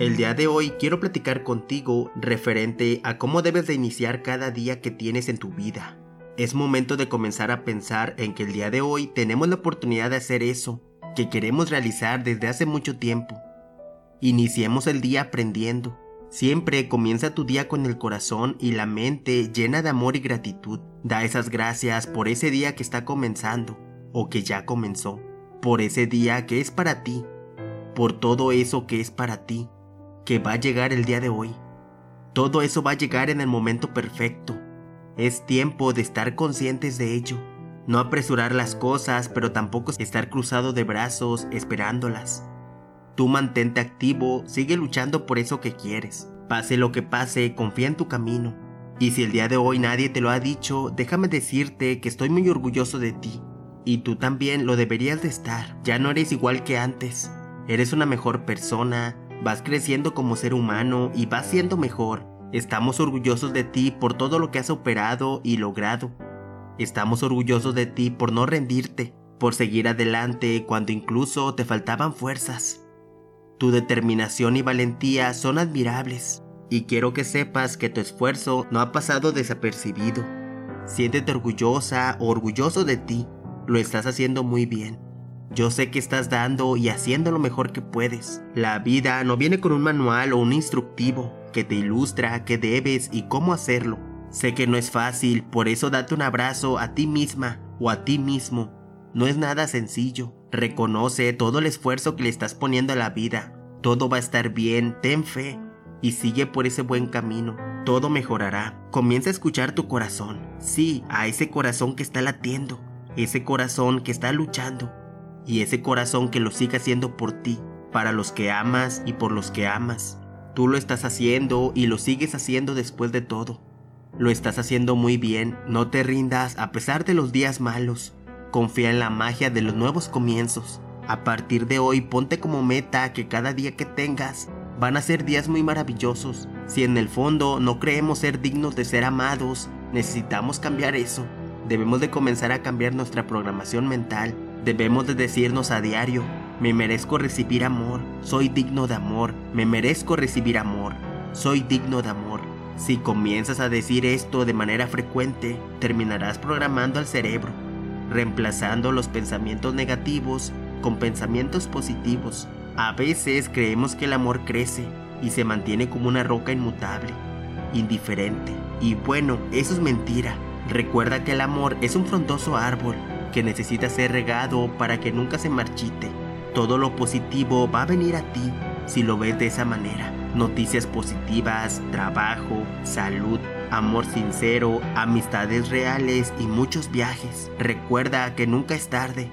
El día de hoy quiero platicar contigo referente a cómo debes de iniciar cada día que tienes en tu vida. Es momento de comenzar a pensar en que el día de hoy tenemos la oportunidad de hacer eso que queremos realizar desde hace mucho tiempo. Iniciemos el día aprendiendo. Siempre comienza tu día con el corazón y la mente llena de amor y gratitud. Da esas gracias por ese día que está comenzando o que ya comenzó, por ese día que es para ti, por todo eso que es para ti que va a llegar el día de hoy. Todo eso va a llegar en el momento perfecto. Es tiempo de estar conscientes de ello. No apresurar las cosas, pero tampoco estar cruzado de brazos esperándolas. Tú mantente activo, sigue luchando por eso que quieres. Pase lo que pase, confía en tu camino. Y si el día de hoy nadie te lo ha dicho, déjame decirte que estoy muy orgulloso de ti. Y tú también lo deberías de estar. Ya no eres igual que antes. Eres una mejor persona, Vas creciendo como ser humano y vas siendo mejor. Estamos orgullosos de ti por todo lo que has operado y logrado. Estamos orgullosos de ti por no rendirte, por seguir adelante cuando incluso te faltaban fuerzas. Tu determinación y valentía son admirables y quiero que sepas que tu esfuerzo no ha pasado desapercibido. Siéntete orgullosa o orgulloso de ti, lo estás haciendo muy bien. Yo sé que estás dando y haciendo lo mejor que puedes. La vida no viene con un manual o un instructivo que te ilustra qué debes y cómo hacerlo. Sé que no es fácil, por eso date un abrazo a ti misma o a ti mismo. No es nada sencillo. Reconoce todo el esfuerzo que le estás poniendo a la vida. Todo va a estar bien, ten fe y sigue por ese buen camino. Todo mejorará. Comienza a escuchar tu corazón. Sí, a ese corazón que está latiendo. Ese corazón que está luchando y ese corazón que lo siga haciendo por ti, para los que amas y por los que amas. Tú lo estás haciendo y lo sigues haciendo después de todo. Lo estás haciendo muy bien, no te rindas a pesar de los días malos. Confía en la magia de los nuevos comienzos. A partir de hoy ponte como meta que cada día que tengas van a ser días muy maravillosos. Si en el fondo no creemos ser dignos de ser amados, necesitamos cambiar eso. Debemos de comenzar a cambiar nuestra programación mental Debemos de decirnos a diario, me merezco recibir amor, soy digno de amor, me merezco recibir amor, soy digno de amor. Si comienzas a decir esto de manera frecuente, terminarás programando al cerebro, reemplazando los pensamientos negativos con pensamientos positivos. A veces creemos que el amor crece y se mantiene como una roca inmutable, indiferente. Y bueno, eso es mentira. Recuerda que el amor es un frondoso árbol que necesita ser regado para que nunca se marchite. Todo lo positivo va a venir a ti si lo ves de esa manera. Noticias positivas, trabajo, salud, amor sincero, amistades reales y muchos viajes. Recuerda que nunca es tarde.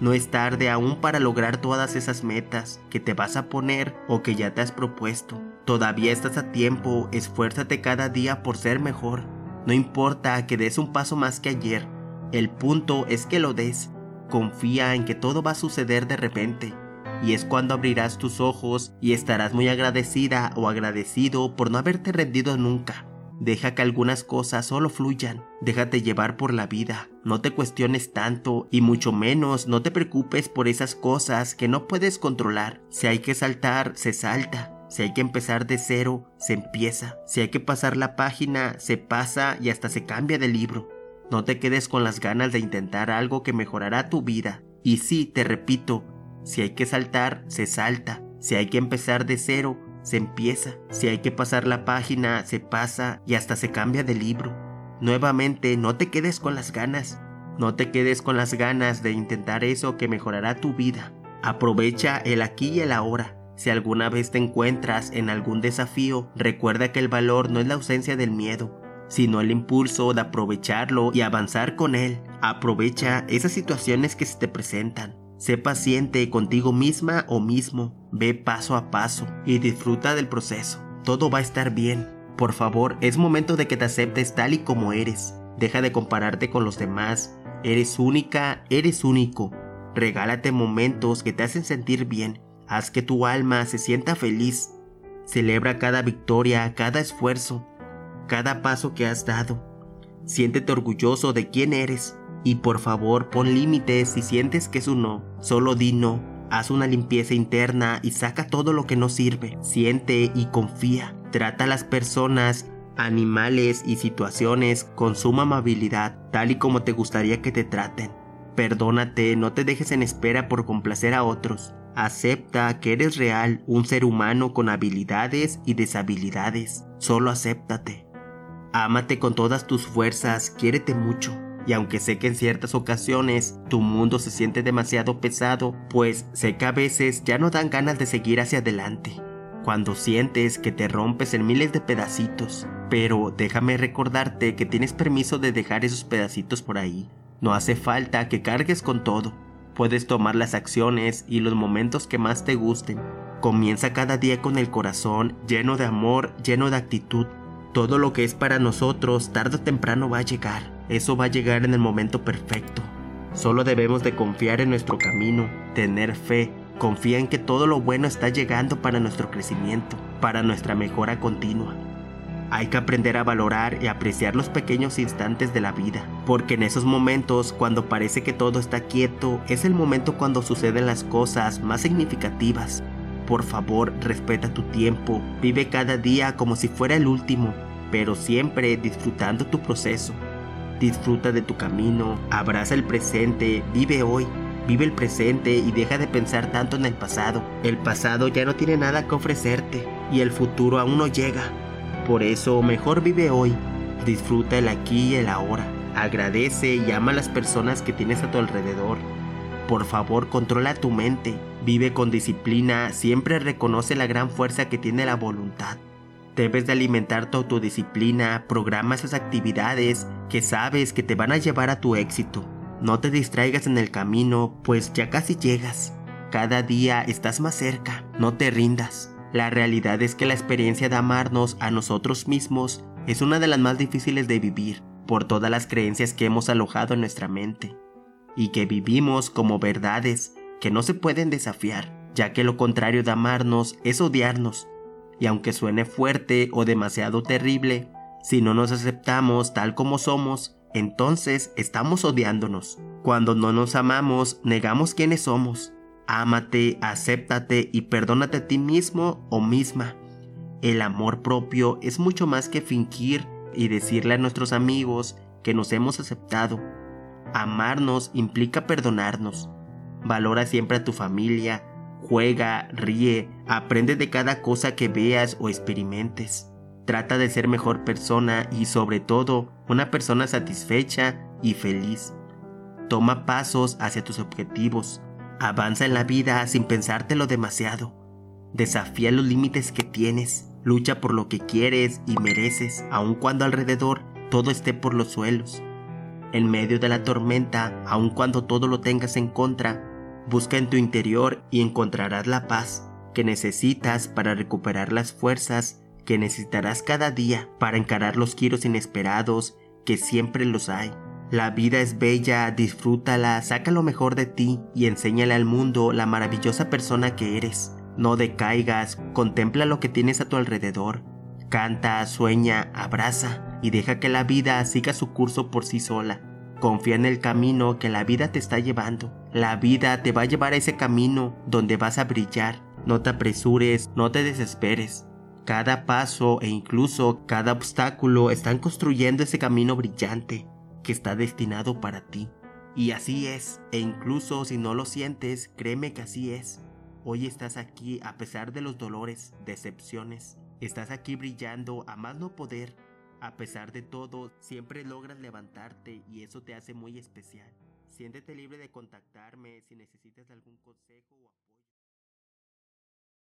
No es tarde aún para lograr todas esas metas que te vas a poner o que ya te has propuesto. Todavía estás a tiempo, esfuérzate cada día por ser mejor. No importa que des un paso más que ayer, el punto es que lo des. Confía en que todo va a suceder de repente. Y es cuando abrirás tus ojos y estarás muy agradecida o agradecido por no haberte rendido nunca. Deja que algunas cosas solo fluyan. Déjate llevar por la vida. No te cuestiones tanto y mucho menos no te preocupes por esas cosas que no puedes controlar. Si hay que saltar, se salta. Si hay que empezar de cero, se empieza. Si hay que pasar la página, se pasa y hasta se cambia de libro. No te quedes con las ganas de intentar algo que mejorará tu vida. Y sí, te repito, si hay que saltar, se salta. Si hay que empezar de cero, se empieza. Si hay que pasar la página, se pasa y hasta se cambia de libro. Nuevamente, no te quedes con las ganas. No te quedes con las ganas de intentar eso que mejorará tu vida. Aprovecha el aquí y el ahora. Si alguna vez te encuentras en algún desafío, recuerda que el valor no es la ausencia del miedo, sino el impulso de aprovecharlo y avanzar con él. Aprovecha esas situaciones que se te presentan. Sé paciente contigo misma o mismo, ve paso a paso y disfruta del proceso. Todo va a estar bien. Por favor, es momento de que te aceptes tal y como eres. Deja de compararte con los demás. Eres única, eres único. Regálate momentos que te hacen sentir bien. Haz que tu alma se sienta feliz. Celebra cada victoria, cada esfuerzo cada paso que has dado. Siéntete orgulloso de quién eres y por favor pon límites si sientes que es un no. Solo di no Haz una limpieza interna y saca todo lo que no sirve. Siente y confía. Trata a las personas, animales y situaciones con suma amabilidad, tal y como te gustaría que te traten. Perdónate, no te dejes en espera por complacer a otros. Acepta que eres real, un ser humano con habilidades y deshabilidades. Solo acéptate. Ámate con todas tus fuerzas, quiérete mucho. Y aunque sé que en ciertas ocasiones tu mundo se siente demasiado pesado, pues sé que a veces ya no dan ganas de seguir hacia adelante. Cuando sientes que te rompes en miles de pedacitos. Pero déjame recordarte que tienes permiso de dejar esos pedacitos por ahí. No hace falta que cargues con todo. Puedes tomar las acciones y los momentos que más te gusten. Comienza cada día con el corazón lleno de amor, lleno de actitud. Todo lo que es para nosotros tarde o temprano va a llegar. Eso va a llegar en el momento perfecto. Solo debemos de confiar en nuestro camino, tener fe, confía en que todo lo bueno está llegando para nuestro crecimiento, para nuestra mejora continua. Hay que aprender a valorar y apreciar los pequeños instantes de la vida, porque en esos momentos, cuando parece que todo está quieto, es el momento cuando suceden las cosas más significativas. Por favor, respeta tu tiempo, vive cada día como si fuera el último, pero siempre disfrutando tu proceso. Disfruta de tu camino, abraza el presente, vive hoy, vive el presente y deja de pensar tanto en el pasado. El pasado ya no tiene nada que ofrecerte y el futuro aún no llega. Por eso mejor vive hoy, disfruta el aquí y el ahora. Agradece y ama a las personas que tienes a tu alrededor. Por favor, controla tu mente, vive con disciplina, siempre reconoce la gran fuerza que tiene la voluntad. Debes de alimentar tu autodisciplina, programa esas actividades que sabes que te van a llevar a tu éxito. No te distraigas en el camino, pues ya casi llegas. Cada día estás más cerca, no te rindas. La realidad es que la experiencia de amarnos a nosotros mismos es una de las más difíciles de vivir por todas las creencias que hemos alojado en nuestra mente y que vivimos como verdades que no se pueden desafiar, ya que lo contrario de amarnos es odiarnos y aunque suene fuerte o demasiado terrible, si no nos aceptamos tal como somos, entonces estamos odiándonos. Cuando no nos amamos, negamos quiénes somos. Ámate, acéptate y perdónate a ti mismo o misma. El amor propio es mucho más que fingir y decirle a nuestros amigos que nos hemos aceptado. Amarnos implica perdonarnos. Valora siempre a tu familia, Juega, ríe, aprende de cada cosa que veas o experimentes. Trata de ser mejor persona y sobre todo una persona satisfecha y feliz. Toma pasos hacia tus objetivos. Avanza en la vida sin pensártelo demasiado. Desafía los límites que tienes. Lucha por lo que quieres y mereces, aun cuando alrededor todo esté por los suelos. En medio de la tormenta, aun cuando todo lo tengas en contra, Busca en tu interior y encontrarás la paz que necesitas para recuperar las fuerzas que necesitarás cada día para encarar los giros inesperados que siempre los hay. La vida es bella, disfrútala, saca lo mejor de ti y enséñale al mundo la maravillosa persona que eres. No decaigas, contempla lo que tienes a tu alrededor. Canta, sueña, abraza y deja que la vida siga su curso por sí sola. Confía en el camino que la vida te está llevando. La vida te va a llevar a ese camino donde vas a brillar. No te apresures, no te desesperes. Cada paso e incluso cada obstáculo están construyendo ese camino brillante que está destinado para ti. Y así es, e incluso si no lo sientes, créeme que así es. Hoy estás aquí a pesar de los dolores, decepciones. Estás aquí brillando a más no poder a pesar de todo, siempre logras levantarte y eso te hace muy especial. Siéntete libre de contactarme si necesitas algún consejo o.